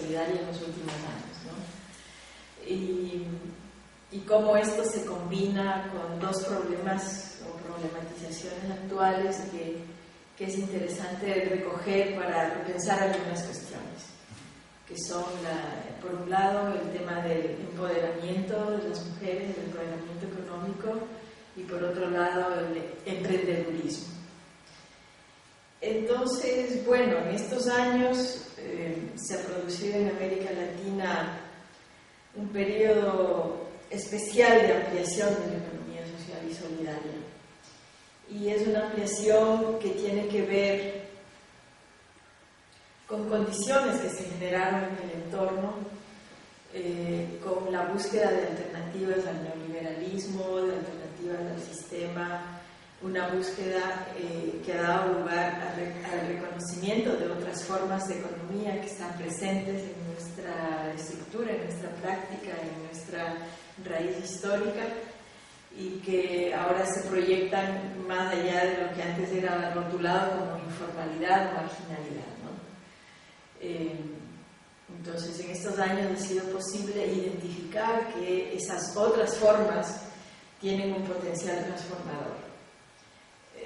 solidaria, en los últimos años. ¿no? Y, cómo esto se combina con dos problemas o problematizaciones actuales que, que es interesante recoger para repensar algunas cuestiones que son, por un lado, el tema del empoderamiento de las mujeres, el empoderamiento económico, y por otro lado, el emprendedurismo. Entonces, bueno, en estos años eh, se ha producido en América Latina un periodo especial de ampliación de la economía social y solidaria. Y es una ampliación que tiene que ver con condiciones que se generaron en el entorno, eh, con la búsqueda de alternativas al neoliberalismo, de alternativas al sistema, una búsqueda eh, que ha dado lugar al reconocimiento de otras formas de economía que están presentes en nuestra estructura, en nuestra práctica, en nuestra raíz histórica y que ahora se proyectan más allá de lo que antes era rotulado como informalidad o marginalidad. Eh, entonces, en estos años ha sido posible identificar que esas otras formas tienen un potencial transformador.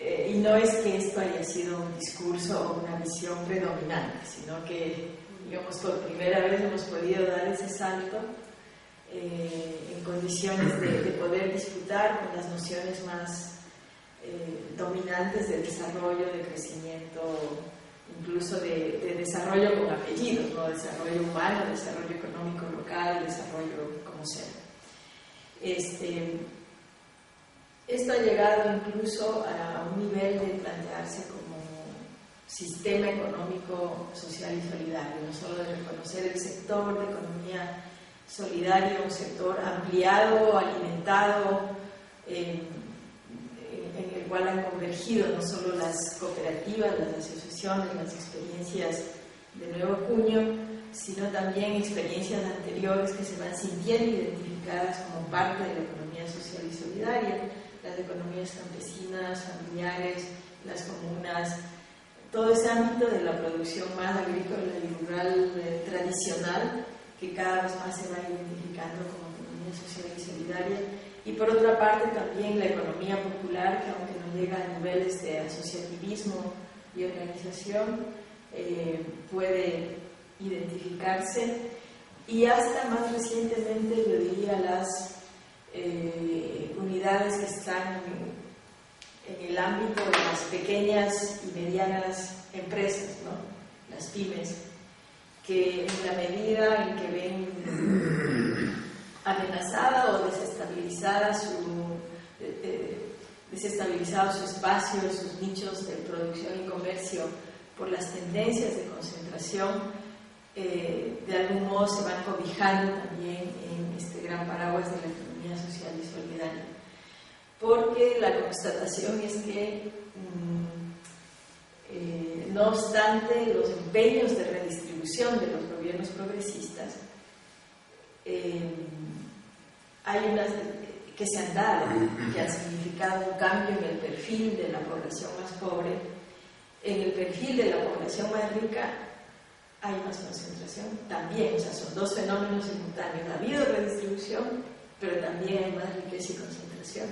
Eh, y no es que esto haya sido un discurso o una visión predominante, sino que, digamos, por primera vez hemos podido dar ese salto eh, en condiciones de, de, poder disputar con las nociones más dominantes de desarrollo, de crecimiento incluso de, desarrollo con apellidos, ¿no? desarrollo humano, desarrollo económico local, desarrollo como sea. Este, esto ha llegado incluso a un nivel de plantearse como sistema económico, social y solidario, no solo de reconocer el sector de economía solidaria, un sector ampliado, alimentado, eh, en el cual han convergido no solo las cooperativas, las asociaciones, las experiencias de nuevo cuño, sino también experiencias anteriores que se van sintiendo identificadas como parte de la economía social y solidaria, las economías campesinas, familiares, las comunas, todo ese ámbito de la producción más agrícola y rural eh, tradicional que cada vez más se va identificando como economía social y solidaria. Y por otra parte también la economía popular, que aunque no llega a niveles de asociativismo y organización, eh, puede identificarse. Y hasta más recientemente yo diría las eh, unidades que están en el ámbito de las pequeñas y medianas empresas, ¿no? las pymes, que en la medida en que ven amenazada o desestabilizada su, eh, desestabilizado su espacio, sus nichos de producción y comercio por las tendencias de concentración, eh, de algún modo se van cobijando también en este gran paraguas de la social y solidaria. Porque la constatación es que, mm, no obstante los empeños de redistribución de los gobiernos progresistas, hay unas que se han dado, que han significado un cambio en el perfil de la población más pobre. En el perfil de la población más rica hay más concentración también, o sea, son dos fenómenos simultáneos. Ha habido redistribución, pero también hay más riqueza y concentración.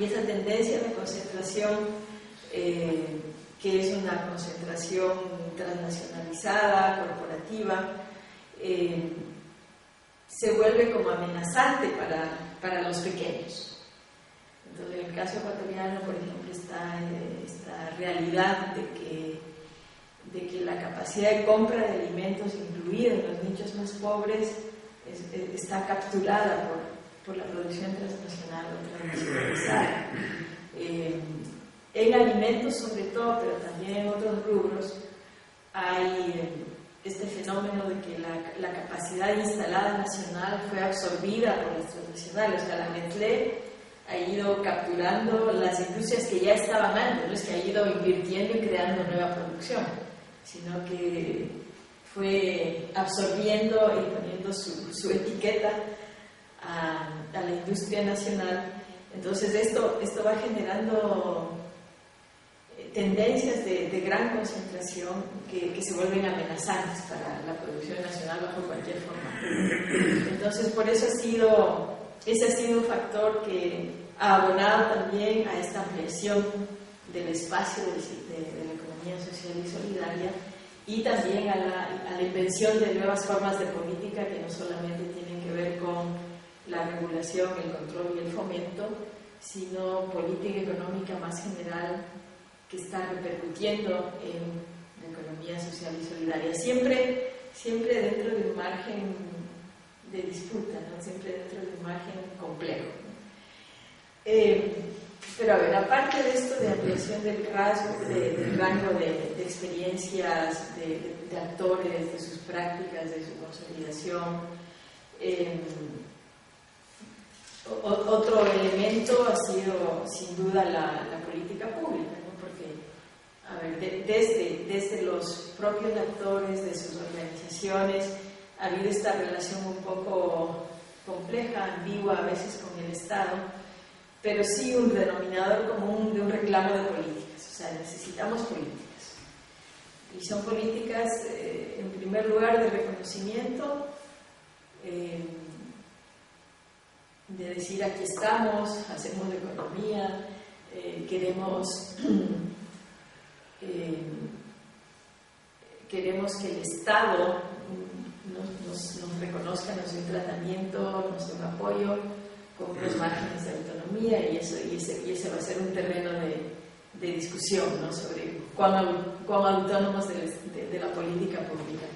Y esa tendencia de concentración, eh, que es una concentración transnacionalizada, corporativa, eh, se vuelve como amenazante para, para los pequeños. Entonces, en el caso ecuatoriano, por ejemplo, está esta realidad de que, de que la capacidad de compra de alimentos, incluida en los nichos más pobres, está capturada por, por, la producción transnacional o transnacionalizada. Eh, en alimentos sobre todo, pero también en otros rubros, hay... Eh, este fenómeno de que la, la, capacidad instalada nacional fue absorbida por las transnacionales. O sea, la Nestlé ha ido capturando las industrias que ya estaban antes, no es que ha ido invirtiendo y creando nueva producción, sino que fue absorbiendo y poniendo su, su etiqueta a, a, la industria nacional Entonces esto, esto va generando eh, tendencias de, gran concentración que, se vuelven amenazantes para la producción nacional bajo cualquier forma. Entonces por eso ha sido, ese ha sido un factor que ha abonado también a esta ampliación del espacio de, de la economía social y solidaria y también a la, a la, invención de nuevas formas de política que no solamente tienen que ver con la regulación, el control y el fomento, sino política económica más general que está repercutiendo en la economía social y solidaria, siempre, siempre dentro de un margen de disputa, ¿no? siempre dentro de un margen complejo. Eh, pero a ver, aparte de esto de ampliación del, rasgo, del rango de, experiencias de, actores, de sus prácticas, de su consolidación, eh, otro elemento ha sido sin duda la, política pública, ¿no? porque a ver, desde, desde los propios actores, de sus organizaciones, ha habido esta relación un poco compleja, ambigua a veces con el Estado, pero sí un denominador común de un reclamo de políticas, o sea, necesitamos políticas. Y son políticas, eh, en primer lugar, de reconocimiento, eh, de decir aquí estamos, hacemos la economía, eh, queremos, queremos que el Estado nos, nos, reconozca, nos dé un tratamiento, nos dé un apoyo con unos márgenes de autonomía y, eso, y, ese, y ese va a ser un terreno de, de discusión ¿no? sobre cuán, cuán autónomos de, la política pública.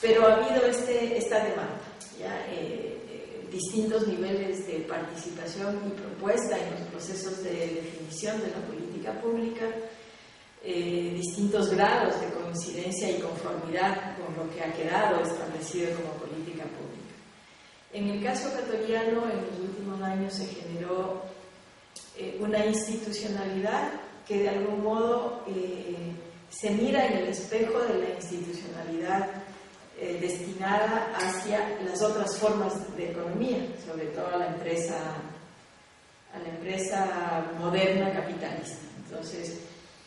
Pero ha habido este, esta demanda, ¿ya? Eh, eh, distintos niveles de participación y propuesta en los procesos de definición de la política pública, eh, distintos grados de coincidencia y conformidad con lo que ha quedado establecido como política pública. En el caso ecuatoriano, en los últimos años se generó eh, una institucionalidad que de algún modo eh, se mira en el espejo de la institucionalidad eh, destinada hacia las otras formas de economía, sobre todo a la empresa, a la empresa moderna capitalista. Entonces,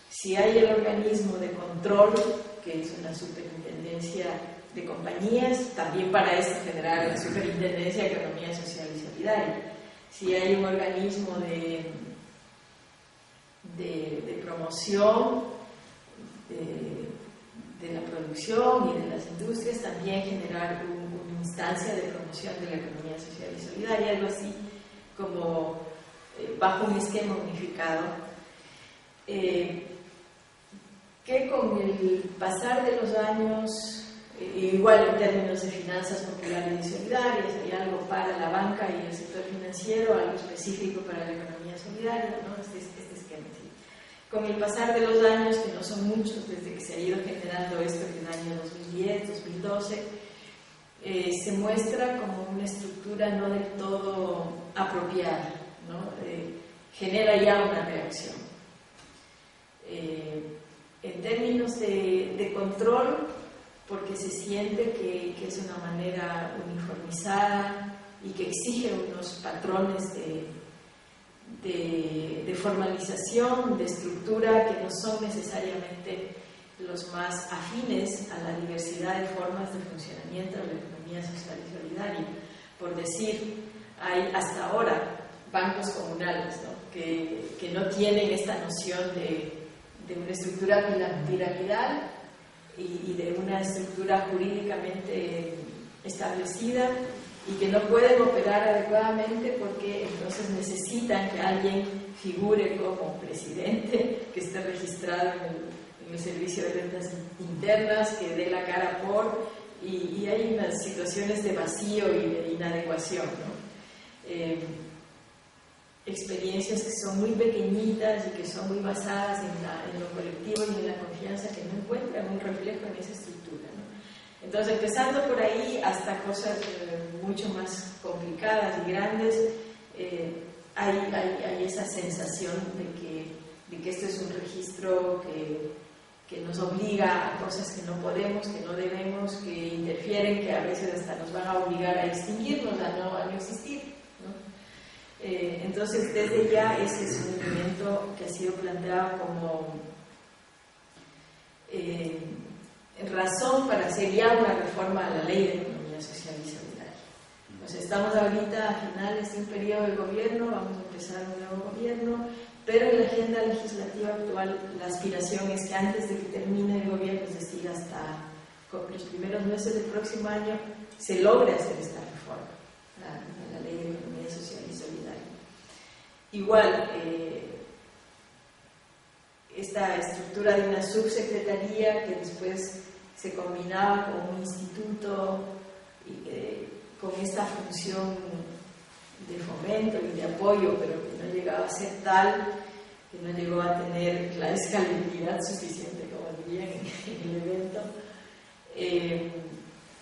si hay el organismo de control, que es una superintendencia de compañías, también para eso generar la Superintendencia de Economía Social y Solidaria. Si hay un organismo de, de, promoción de, la producción y de las industrias, también generar una instancia de promoción de la economía social y solidaria, algo así como eh, bajo un esquema unificado. Eh, que con el pasar de los años igual en términos de finanzas populares y solidarias, hay algo para la banca y el sector financiero, algo específico para la economía solidaria, ¿no? este, este. Con el pasar de los años, que no son muchos desde que se ha ido generando esto en el año 2010, 2012, eh, se muestra como una estructura no del todo apropiada, ¿no? Eh, genera ya una reacción. Eh, en términos de, control, porque se siente que, es una manera uniformizada y que exige unos patrones de, de, formalización, de estructura, que no son necesariamente los más afines a la diversidad de formas de funcionamiento de la economía social y solidaria. Por decir, hay hasta ahora bancos comunales Que, que, no tienen esta noción de, de una estructura piramidal y, de una estructura jurídicamente establecida y que no pueden operar adecuadamente porque entonces necesitan que alguien figure como presidente, que esté registrado en el, Servicio de Rentas Internas, que dé la cara por, y, hay unas situaciones de vacío y de inadecuación. Eh, experiencias que son muy pequeñitas y que son muy basadas en, lo colectivo y en la confianza que no encuentran un reflejo en esa estructura. Entonces, empezando por ahí hasta cosas eh, mucho más complicadas y grandes, eh, hay, esa sensación de que, esto es un registro que, nos obliga a cosas que no podemos, que no debemos, que interfieren, que a veces hasta nos van a obligar a extinguirnos, a no, a no existir. Eh, entonces, desde ya ese es un elemento que ha sido planteado como eh, razón para ya una reforma a la ley de economía social y solidaria. Pues estamos ahorita a finales de un periodo de gobierno, vamos a empezar un nuevo gobierno, pero en la agenda legislativa actual la aspiración es que antes de que termine el gobierno, es decir, hasta los primeros meses del próximo año, se logre hacer esta reforma a la ley de economía social y solidaria. Igual, eh, esta estructura de una subsecretaría que después se combinaba con un instituto y, con esta función de fomento y de apoyo, pero que no llegaba a ser tal, que no llegó a tener la escalabilidad suficiente, como dirían en, el evento. Eh,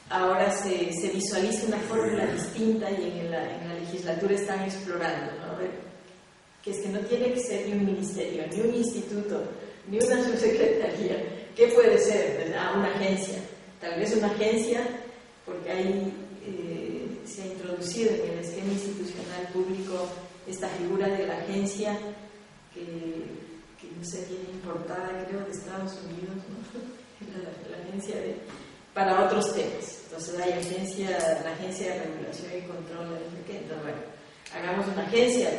ahora se, visualiza una fórmula distinta y en la, en la legislatura están explorando, ¿no? que es que no tiene que ser ni un ministerio, ni un instituto, ni una subsecretaría. ¿Qué puede ser? Ah, una agencia. Tal vez una agencia, porque ahí eh, se ha introducido en el esquema institucional público esta figura de la agencia que, que no sé, viene importada, creo, de Estados Unidos, la, agencia de, para otros temas. Entonces hay agencia, la agencia de regulación y control, Entonces, bueno, hagamos una agencia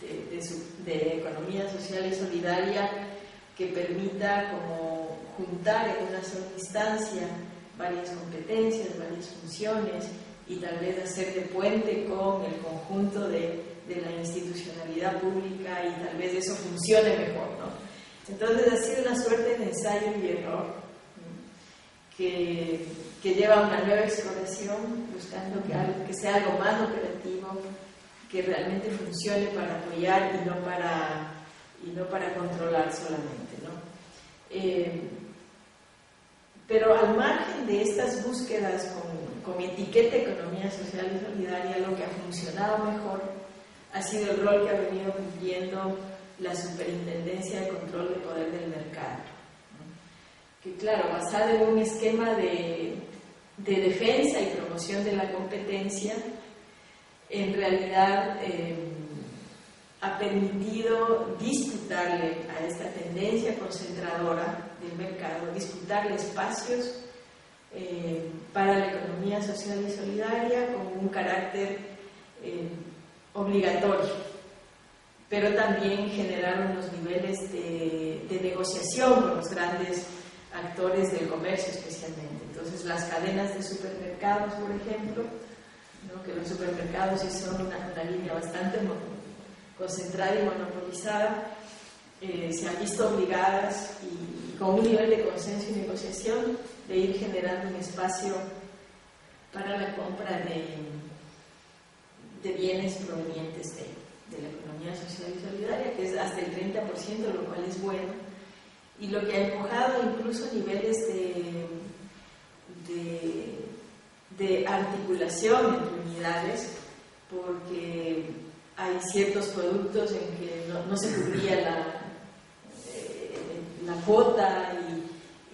de, economía social y solidaria que permita como juntar en una sola instancia varias competencias, varias funciones y tal vez hacer de puente con el conjunto de, de la institucionalidad pública y tal vez eso funcione mejor, ¿no? Entonces ha sido una suerte de ensayo y error que, que, lleva a una nueva exploración buscando que, que sea algo más operativo, que realmente funcione para apoyar y no para, y no para controlar solamente. ¿no? Eh, pero al margen de estas búsquedas con, con etiqueta economía social y solidaria, lo que ha funcionado mejor ha sido el rol que ha venido cumpliendo la Superintendencia de Control de Poder del Mercado. Que claro, basado en un esquema de, de defensa y promoción de la competencia, en realidad eh, ha permitido disputarle a esta tendencia concentradora del mercado, disputarle espacios eh, para la economía social y solidaria con un carácter eh, obligatorio, pero también generar unos niveles de, de negociación con los grandes actores del comercio especialmente. Entonces las cadenas de supermercados, por ejemplo, que los supermercados sí son una, línea bastante concentrada y monopolizada, eh, se han visto obligadas y, con un nivel de consenso y negociación de ir generando un espacio para la compra de, bienes provenientes de, de, la economía social y solidaria, que es hasta el 30%, lo cual es bueno, y lo que ha empujado incluso niveles de, de de articulación entre unidades, porque hay ciertos productos en que no, se cubría la, eh, la cuota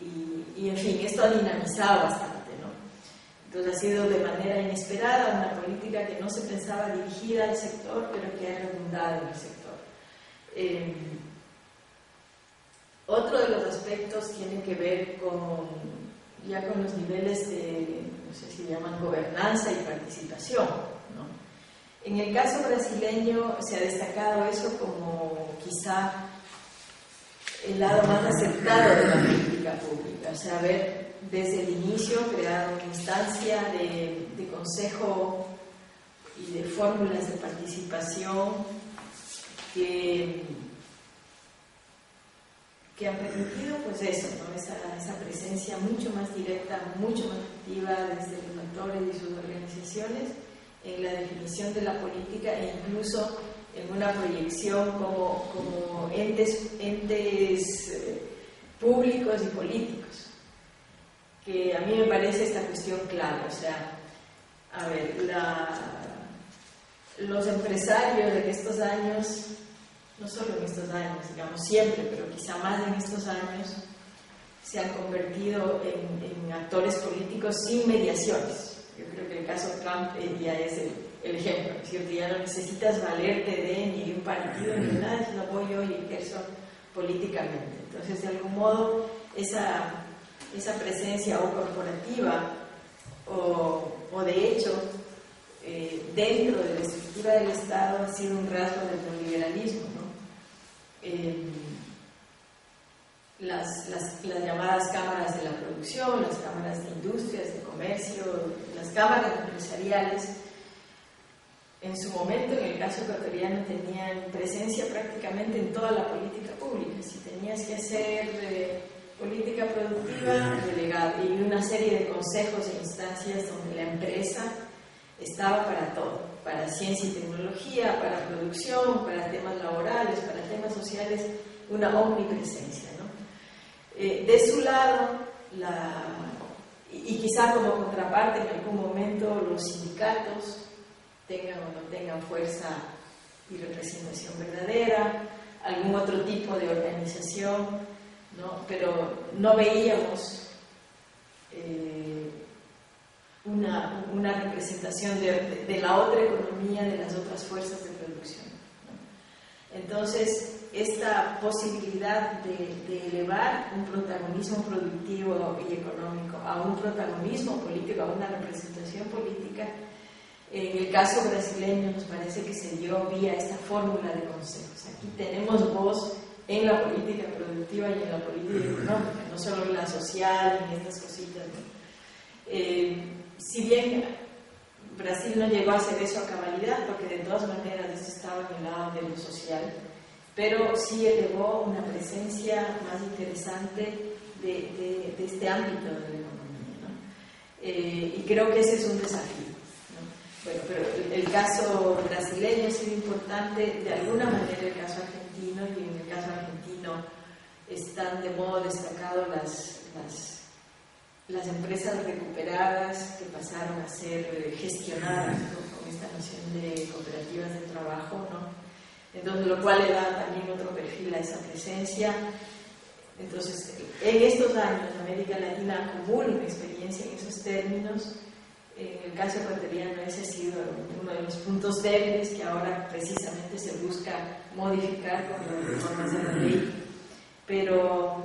y, y, en fin, esto ha dinamizado bastante. ¿no? Entonces ha sido de manera inesperada una política que no se pensaba dirigida al sector, pero que ha redundado en el sector. Eh, otro de los aspectos tiene que ver con ya con los niveles de no sé si llaman gobernanza y participación. ¿no? En el caso brasileño se ha destacado eso como quizá el lado más aceptado de la política pública, o sea, haber desde el inicio creado una instancia de, consejo y de fórmulas de participación que que han permitido pues eso, esa, esa, presencia mucho más directa, mucho más activa desde los actores y sus organizaciones en la definición de la política e incluso en una proyección como, como entes, entes eh, públicos y políticos. Que a mí me parece esta cuestión clave, o sea, a ver, los empresarios de estos años no solo en estos años, digamos siempre, pero quizá más en estos años, se han convertido en, actores políticos sin mediaciones. El caso Trump ya es el, ejemplo, es ya no necesitas valerte de ni de un partido ni de nada, sino voy yo y ejerzo políticamente. Entonces, de algún modo, esa, esa presencia o corporativa o, o de hecho eh, dentro de la estructura del Estado ha sido un rasgo del neoliberalismo. ¿no? Eh, las, las, las, llamadas cámaras de la producción, las cámaras de industrias, de comercio, las cámaras empresariales, en su momento, en el caso ecuatoriano, tenían presencia prácticamente en toda la política pública. Si tenías que hacer eh, política productiva, delegado, y una serie de consejos e instancias donde la empresa estaba para todo, para ciencia y tecnología, para producción, para temas laborales, para temas sociales, una omnipresencia. Eh, de su lado, la, y, quizá como contraparte en algún momento los sindicatos tengan o no tengan fuerza y representación verdadera, algún otro tipo de organización, ¿no? pero no veíamos eh, una, una, representación de, de, la otra economía, de las otras fuerzas de producción. Entonces, esta posibilidad de, elevar un protagonismo productivo y económico a un protagonismo político, a una representación política, en el caso brasileño nos parece que se dio vía esta fórmula de consejos. Aquí tenemos voz en la política productiva y en la política económica, no solo en la social, en estas cositas. Eh, si bien Brasil no llegó a hacer eso a cabalidad, porque de todas maneras esto estaba en el lado de lo social, pero sí elevó una presencia más interesante de, este ámbito de la economía. Eh, y creo que ese es un desafío. Bueno, pero el, caso brasileño ha sido importante, de alguna manera el caso argentino, y en el caso argentino están de modo destacado las, las, las empresas recuperadas que pasaron a ser gestionadas con esta noción de cooperativas de trabajo, ¿no? Entonces lo cual le da también otro perfil a esa presencia. Entonces, en estos años América Latina acumula una experiencia en esos términos. En el caso ecuatoriano ese ha sido uno de los puntos débiles que ahora precisamente se busca modificar con las reformas de la ley. Pero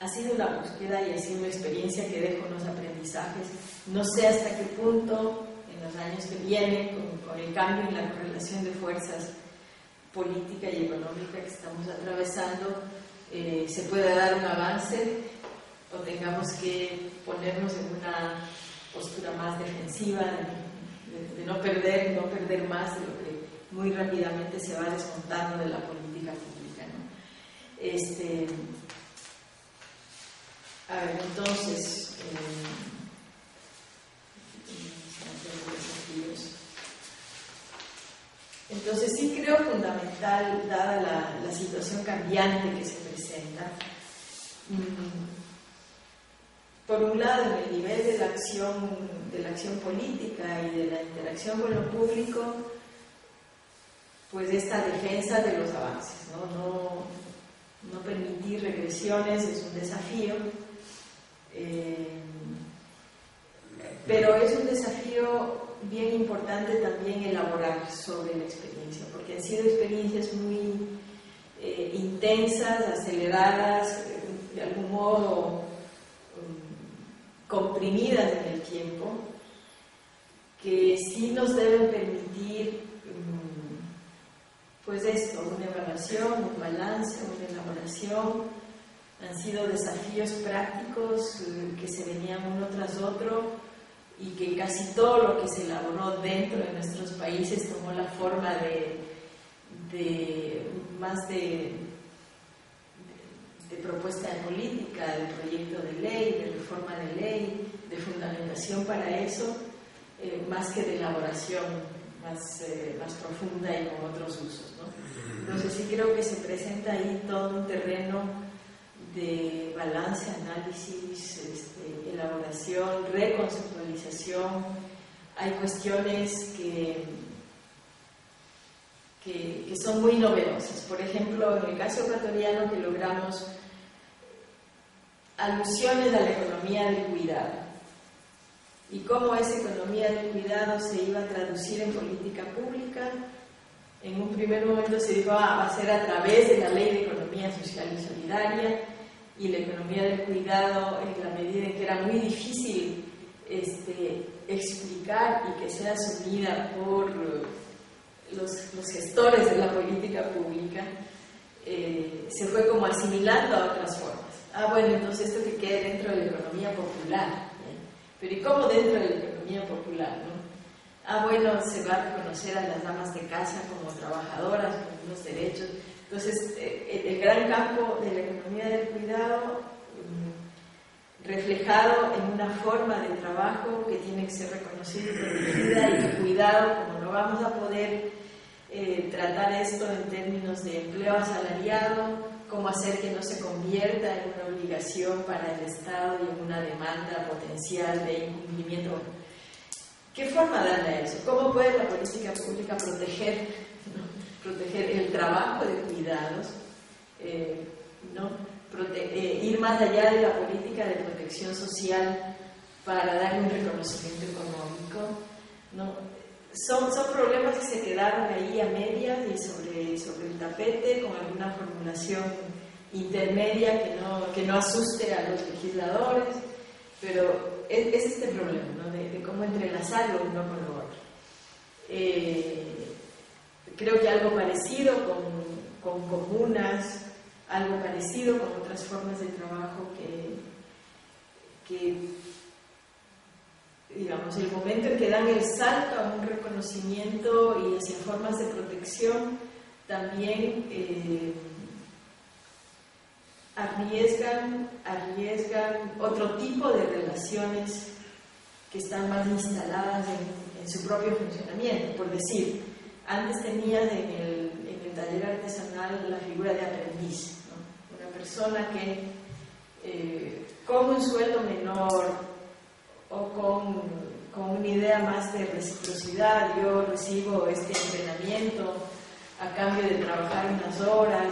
ha sido una búsqueda y ha sido una experiencia que deja unos aprendizajes. No sé hasta qué punto en los años que vienen, con, el cambio en la correlación de fuerzas política y económica que estamos atravesando, eh, se pueda dar un avance o tengamos que ponernos en una postura más defensiva, de, no perder, no perder más de lo que muy rápidamente se va descontando de la política pública. Este, a ver, entonces, eh, Entonces sí creo fundamental, dada la, situación cambiante que se presenta, mm, por un lado en el nivel de la acción, de la acción política y de la interacción con lo público, pues esta defensa de los avances, no, no, permitir regresiones es un desafío. Eh, pero es un desafío bien importante también elaborar sobre la experiencia, porque han sido experiencias muy eh, intensas, aceleradas, eh, de algún modo um, comprimidas en el tiempo, que sí nos deben permitir, um, pues esto, una evaluación, un balance, una elaboración. Han sido desafíos prácticos eh, que se venían uno tras otro y que casi todo lo que se elaboró dentro de nuestros países tomó la forma de, más de, de, propuesta de política, de proyecto de ley, de reforma de ley, de fundamentación para eso, eh, más que de elaboración más, eh, más profunda y con otros usos. ¿no? Entonces sí creo que se presenta ahí todo un terreno de balance, análisis, este, elaboración, reconceptualización. Hay cuestiones que, que, son muy novedosas. Por ejemplo, en el caso ecuatoriano que logramos alusiones a la economía del cuidado. y cómo esa economía del cuidado se iba a traducir en política pública. En un primer momento se dijo, ah, va a ser a través de la ley de economía social y solidaria, y la economía del cuidado, en la medida en que era muy difícil este, explicar y que sea asumida por los, los gestores de la política pública, eh, se fue como asimilando a otras formas. Ah, bueno, entonces esto que quede dentro de la economía popular. Pero ¿y cómo dentro de la economía popular? No? Ah, bueno, se va a reconocer a las damas de casa como trabajadoras con unos derechos. Entonces, eh, el gran campo de la economía del cuidado mm, reflejado en una forma de trabajo que tiene que ser reconocida y protegida y cuidado, como no vamos a poder eh, tratar esto en términos de empleo asalariado, cómo hacer que no se convierta en una obligación para el Estado y en una demanda potencial de incumplimiento. ¿Qué forma darle a eso? ¿Cómo puede la política pública proteger, proteger el trabajo de cuidados? Eh, ¿no? Eh, ir más allá de la política de protección social para darle un reconocimiento económico. ¿no? son, son problemas que se quedaron ahí a medias y sobre, sobre el tapete con alguna formulación intermedia que no, que no asuste a los legisladores, pero es, este problema ¿no? de, cómo entrelazarlo uno con lo otro. Eh, creo que algo parecido con, con comunas, algo parecido con otras formas de trabajo que, digamos, el momento en que dan el salto a un reconocimiento y hacia formas de protección, también eh, arriesgan, arriesgan otro tipo de relaciones que están más instaladas en, su propio funcionamiento. Por decir, antes tenías en el, en el taller artesanal la figura de aprendiz, una persona que eh, con un sueldo menor, o con, con, una idea más de reciprocidad. Yo recibo este entrenamiento a cambio de trabajar unas horas.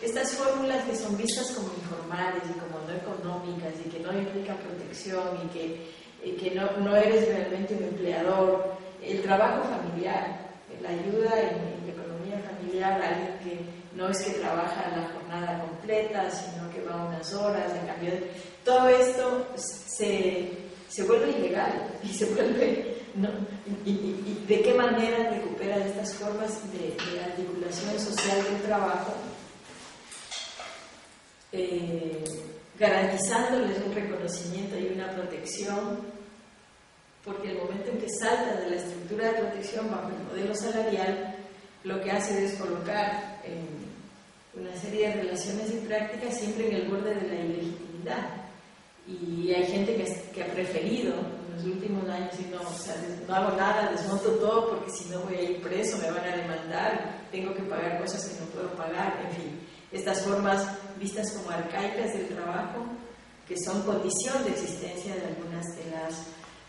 Estas fórmulas que son vistas como informales y como no económicas y que no implican protección y que, que no, no, eres realmente un empleador. El trabajo familiar, ayuda en, economía familiar, alguien que no es que trabaja la jornada completa, sino que va unas horas, en cambio, todo esto se, se vuelve ilegal y se vuelve, ¿no? y, de qué manera recuperan estas formas de, articulación social del trabajo, eh, garantizándoles un reconocimiento y una protección, porque el momento en que salta de la estructura de protección bajo el modelo salarial, lo que hace es colocar una serie de relaciones y prácticas siempre en el borde de la ilegitimidad. Y hay gente que, ha preferido en los últimos años y no, o sea, no hago nada, desmonto todo porque si no voy a ir preso, me van a demandar, tengo que pagar cosas que no puedo pagar, en fin, estas formas vistas como arcaicas del trabajo que son condición de existencia de algunas de las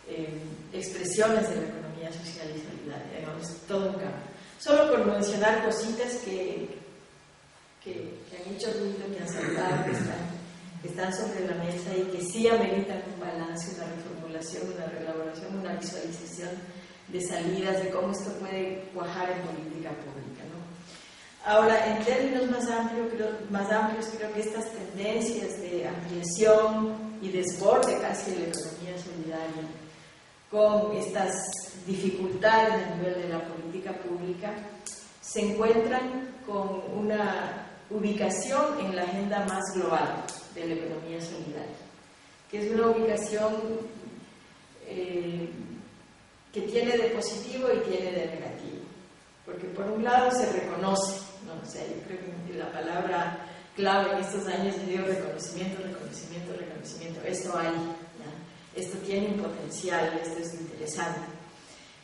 eh, expresiones de la economía social y solidaria, digamos, todo un cambio. Solo por mencionar cositas que, que, han hecho ruido, que han saltado, que están que están sobre la mesa y que sí ameritan un balance, una reformulación, una reelaboración, una visualización de salidas, de cómo esto puede cuajar en política pública. ¿no? Ahora, en términos más amplios, creo, más amplios, creo que estas tendencias de ampliación y desborde casi de la economía solidaria, con estas dificultades a nivel de la política pública, se encuentran con una ubicación en la agenda más global de la economía solidaria, que es una ubicación eh, que tiene de positivo y tiene de negativo, porque por un lado se reconoce, ¿no? o sea, yo creo que la palabra clave en estos años ha sido reconocimiento, reconocimiento, reconocimiento, esto hay, esto tiene un potencial, esto es interesante.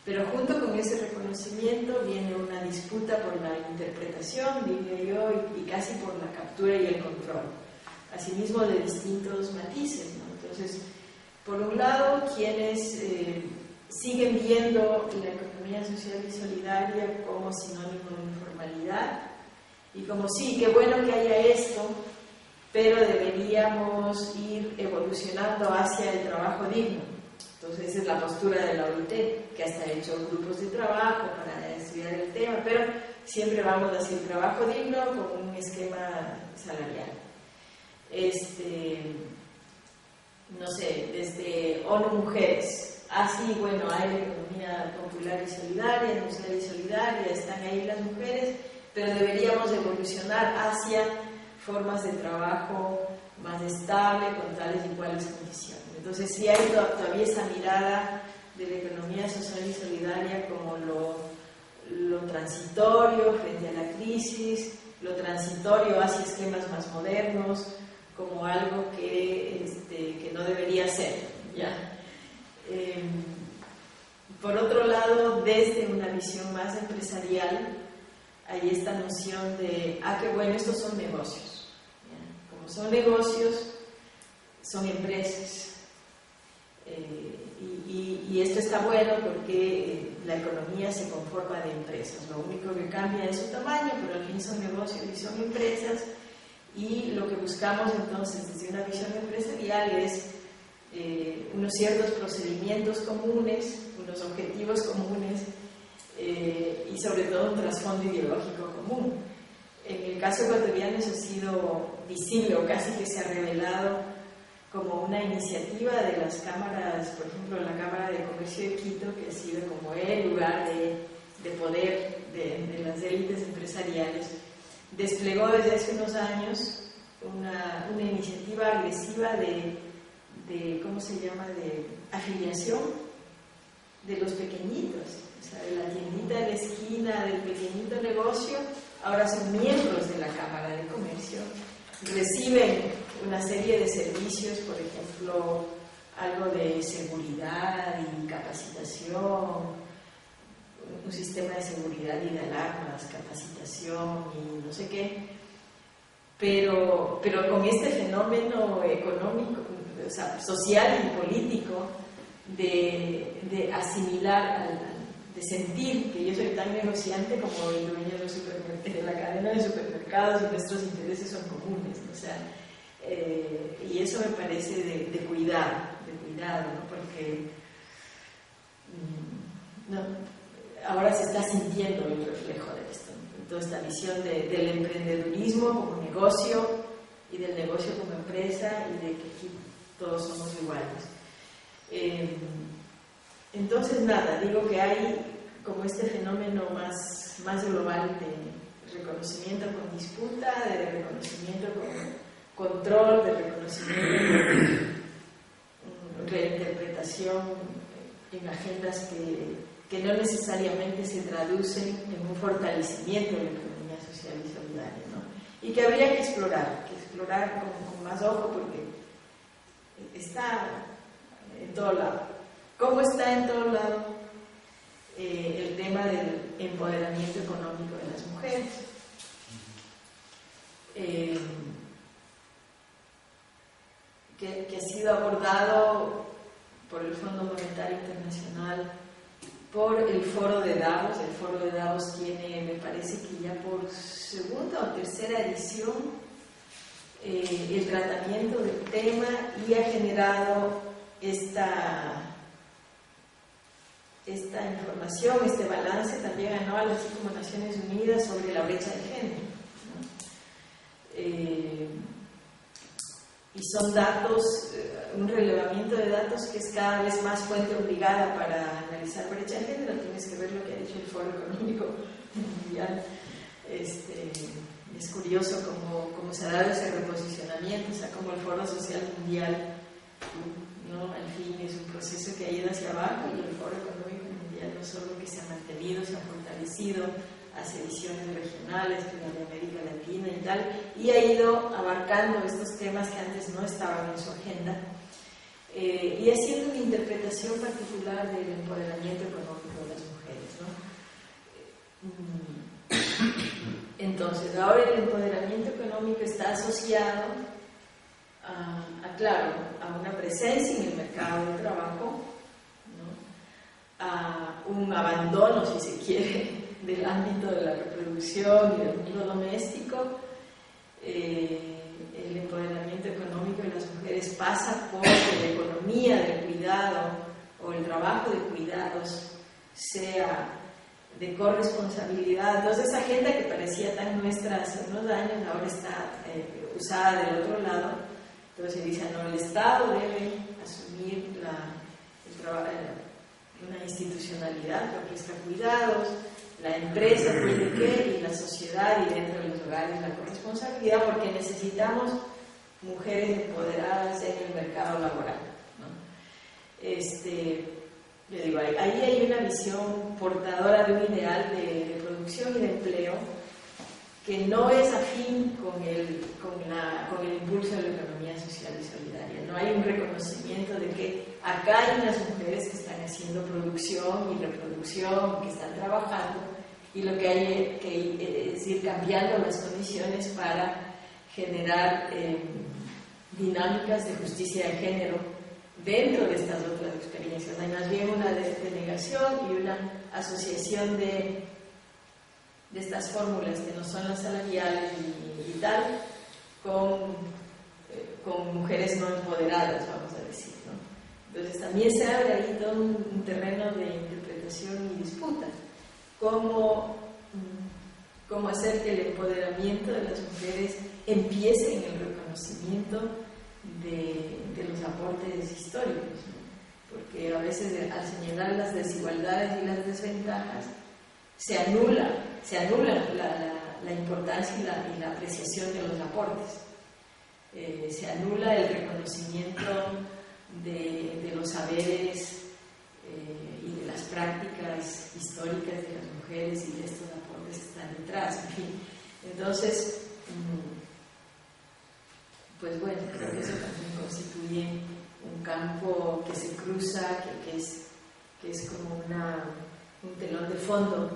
Pero junto con ese reconocimiento viene una disputa por la interpretación, diría yo, y, y casi por la captura y el control asimismo de distintos matices. Entonces, por un lado, quienes eh, siguen viendo la economía social y solidaria como sinónimo de informalidad y como sí, qué bueno que haya esto, pero deberíamos ir evolucionando hacia el trabajo digno. Entonces esa es la postura de la OIT, que hasta ha hecho grupos de trabajo para estudiar el tema, pero siempre vamos a hacer trabajo digno con un esquema salarial. Este, no sé, desde ONU Mujeres, así, ah, bueno, hay la economía popular y solidaria, social y solidaria, están ahí las mujeres, pero deberíamos evolucionar hacia formas de trabajo más estable, con tales y iguales condiciones. Entonces, sí hay todavía esa mirada de la economía social y solidaria como lo, lo transitorio frente a la crisis, lo transitorio hacia esquemas más modernos, como algo que, este, que no debería ser. ¿ya? Em, por otro lado, desde una visión más empresarial, hay esta noción de, ah, qué bueno, estos son negocios. Son negocios, son empresas. Eh, y, y, esto está bueno porque eh, la economía se conforma de empresas. Lo único que cambia es su tamaño, pero al fin son negocios y son empresas. Y lo que buscamos entonces desde una visión empresarial es eh, unos ciertos procedimientos comunes, unos objetivos comunes y sobre todo un trasfondo ideológico común. En el caso ecuatoriano eso ha sido visible o casi que se ha revelado como una iniciativa de las cámaras, por ejemplo la Cámara de Comercio de Quito, que ha sido como el lugar de, de poder de, las élites empresariales, desplegó desde hace unos años una, una iniciativa agresiva de, de, ¿cómo se llama?, de afiliación de los pequeñitos de la tiendita de la esquina, del pequeñito negocio, ahora son miembros de la Cámara de Comercio, reciben una serie de servicios, por ejemplo, algo de seguridad y capacitación, un sistema de seguridad y de alarmas, capacitación y no sé qué, pero, pero con este fenómeno económico, o sea, social y político de, de asimilar al, sentir que yo soy tan negociante como el dueño de, la cadena de supermercados y nuestros intereses son comunes. O sea, eh, y eso me parece de, de cuidado, de cuidado, ¿no? porque mm, ahora se está sintiendo el reflejo de esto, toda esta visión del emprendedurismo como negocio y del negocio como empresa y de que aquí todos somos iguales. Eh, entonces, nada, digo que hay como este fenómeno más, más global de reconocimiento con disputa, de reconocimiento con control, de reconocimiento con reinterpretación en agendas que, que no necesariamente se traducen en un fortalecimiento de la economía social y solidaria, ¿no? y que habría que explorar, que explorar con, con más ojo porque está en todo lado. ¿Cómo está en todo lado del empoderamiento económico de las mujeres? Eh, que, que, ha sido abordado por el Fondo Monetario Internacional, por el Foro de Davos. El Foro de Davos tiene, me parece que ya por segunda o tercera edición, eh, el tratamiento del tema y ha generado esta esta información, este balance también anual, así como Naciones Unidas, sobre la brecha de género. Eh, y son datos, eh, un relevamiento de datos que es cada vez más fuente obligada para analizar brecha de género. Tienes que ver lo que ha dicho el Foro Económico Mundial. Este, es curioso cómo, cómo, se ha dado ese reposicionamiento, o sea, como el Foro Social Mundial, ¿no? al fin es un proceso que ha ido hacia abajo y el Foro Económico no solo que se ha mantenido, se ha fortalecido, hace ediciones regionales, de América Latina y tal, y ha ido abarcando estos temas que antes no estaban en su agenda, eh, y haciendo una interpretación particular del empoderamiento económico de las mujeres. Mm. Entonces, ahora el empoderamiento económico está asociado a, a, claro, a una presencia en el mercado de trabajo, a un abandono, si se quiere, del ámbito de la reproducción y del mundo doméstico. Eh, el empoderamiento económico de las mujeres pasa por la economía del cuidado o el trabajo de cuidados sea de corresponsabilidad. Entonces esa agenda que parecía tan nuestra hace unos años ahora está eh, usada del otro lado. Entonces dice, no, el Estado debe asumir la, una institucionalidad que ofrezca cuidados, la empresa tiene que y la sociedad y dentro de los hogares la corresponsabilidad porque necesitamos mujeres empoderadas en el mercado laboral. Este, ahí hay una visión portadora de un ideal de, producción y de empleo que no es afín con el, con, la, con el impulso de la economía social y solidaria. No hay un reconocimiento de que acá hay unas mujeres que están haciendo producción y reproducción, que están trabajando, y lo que hay que es ir cambiando las condiciones para generar eh, dinámicas de justicia de género dentro de estas otras experiencias. Hay más bien una denegación y una asociación de, de estas fórmulas que no son las salariales y, tal con, eh, con, mujeres no empoderadas, vamos a decir. ¿no? Entonces también se abre ahí todo un, terreno de interpretación y disputa. Cómo, mm, cómo hacer que el empoderamiento de las mujeres empiece en el reconocimiento de, de los aportes históricos, porque a veces al señalar las desigualdades y las desventajas se anula, se anula la, la, importancia y la, y la, apreciación de los aportes, eh, se anula el reconocimiento de, de los saberes eh, y de las prácticas históricas de las mujeres y de estos aportes que están detrás, en fin. Entonces, mm, pues bueno, creo que eso también constituye un campo que se cruza, que, es, que es como una, un telón de fondo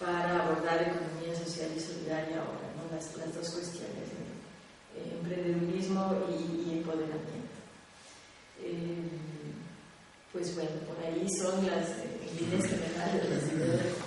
para abordar economía social y solidaria ahora, ¿no? las, las, dos cuestiones, eh, emprendedurismo y, empoderamiento. Eh, pues bueno, por ahí son las líneas generales las ideas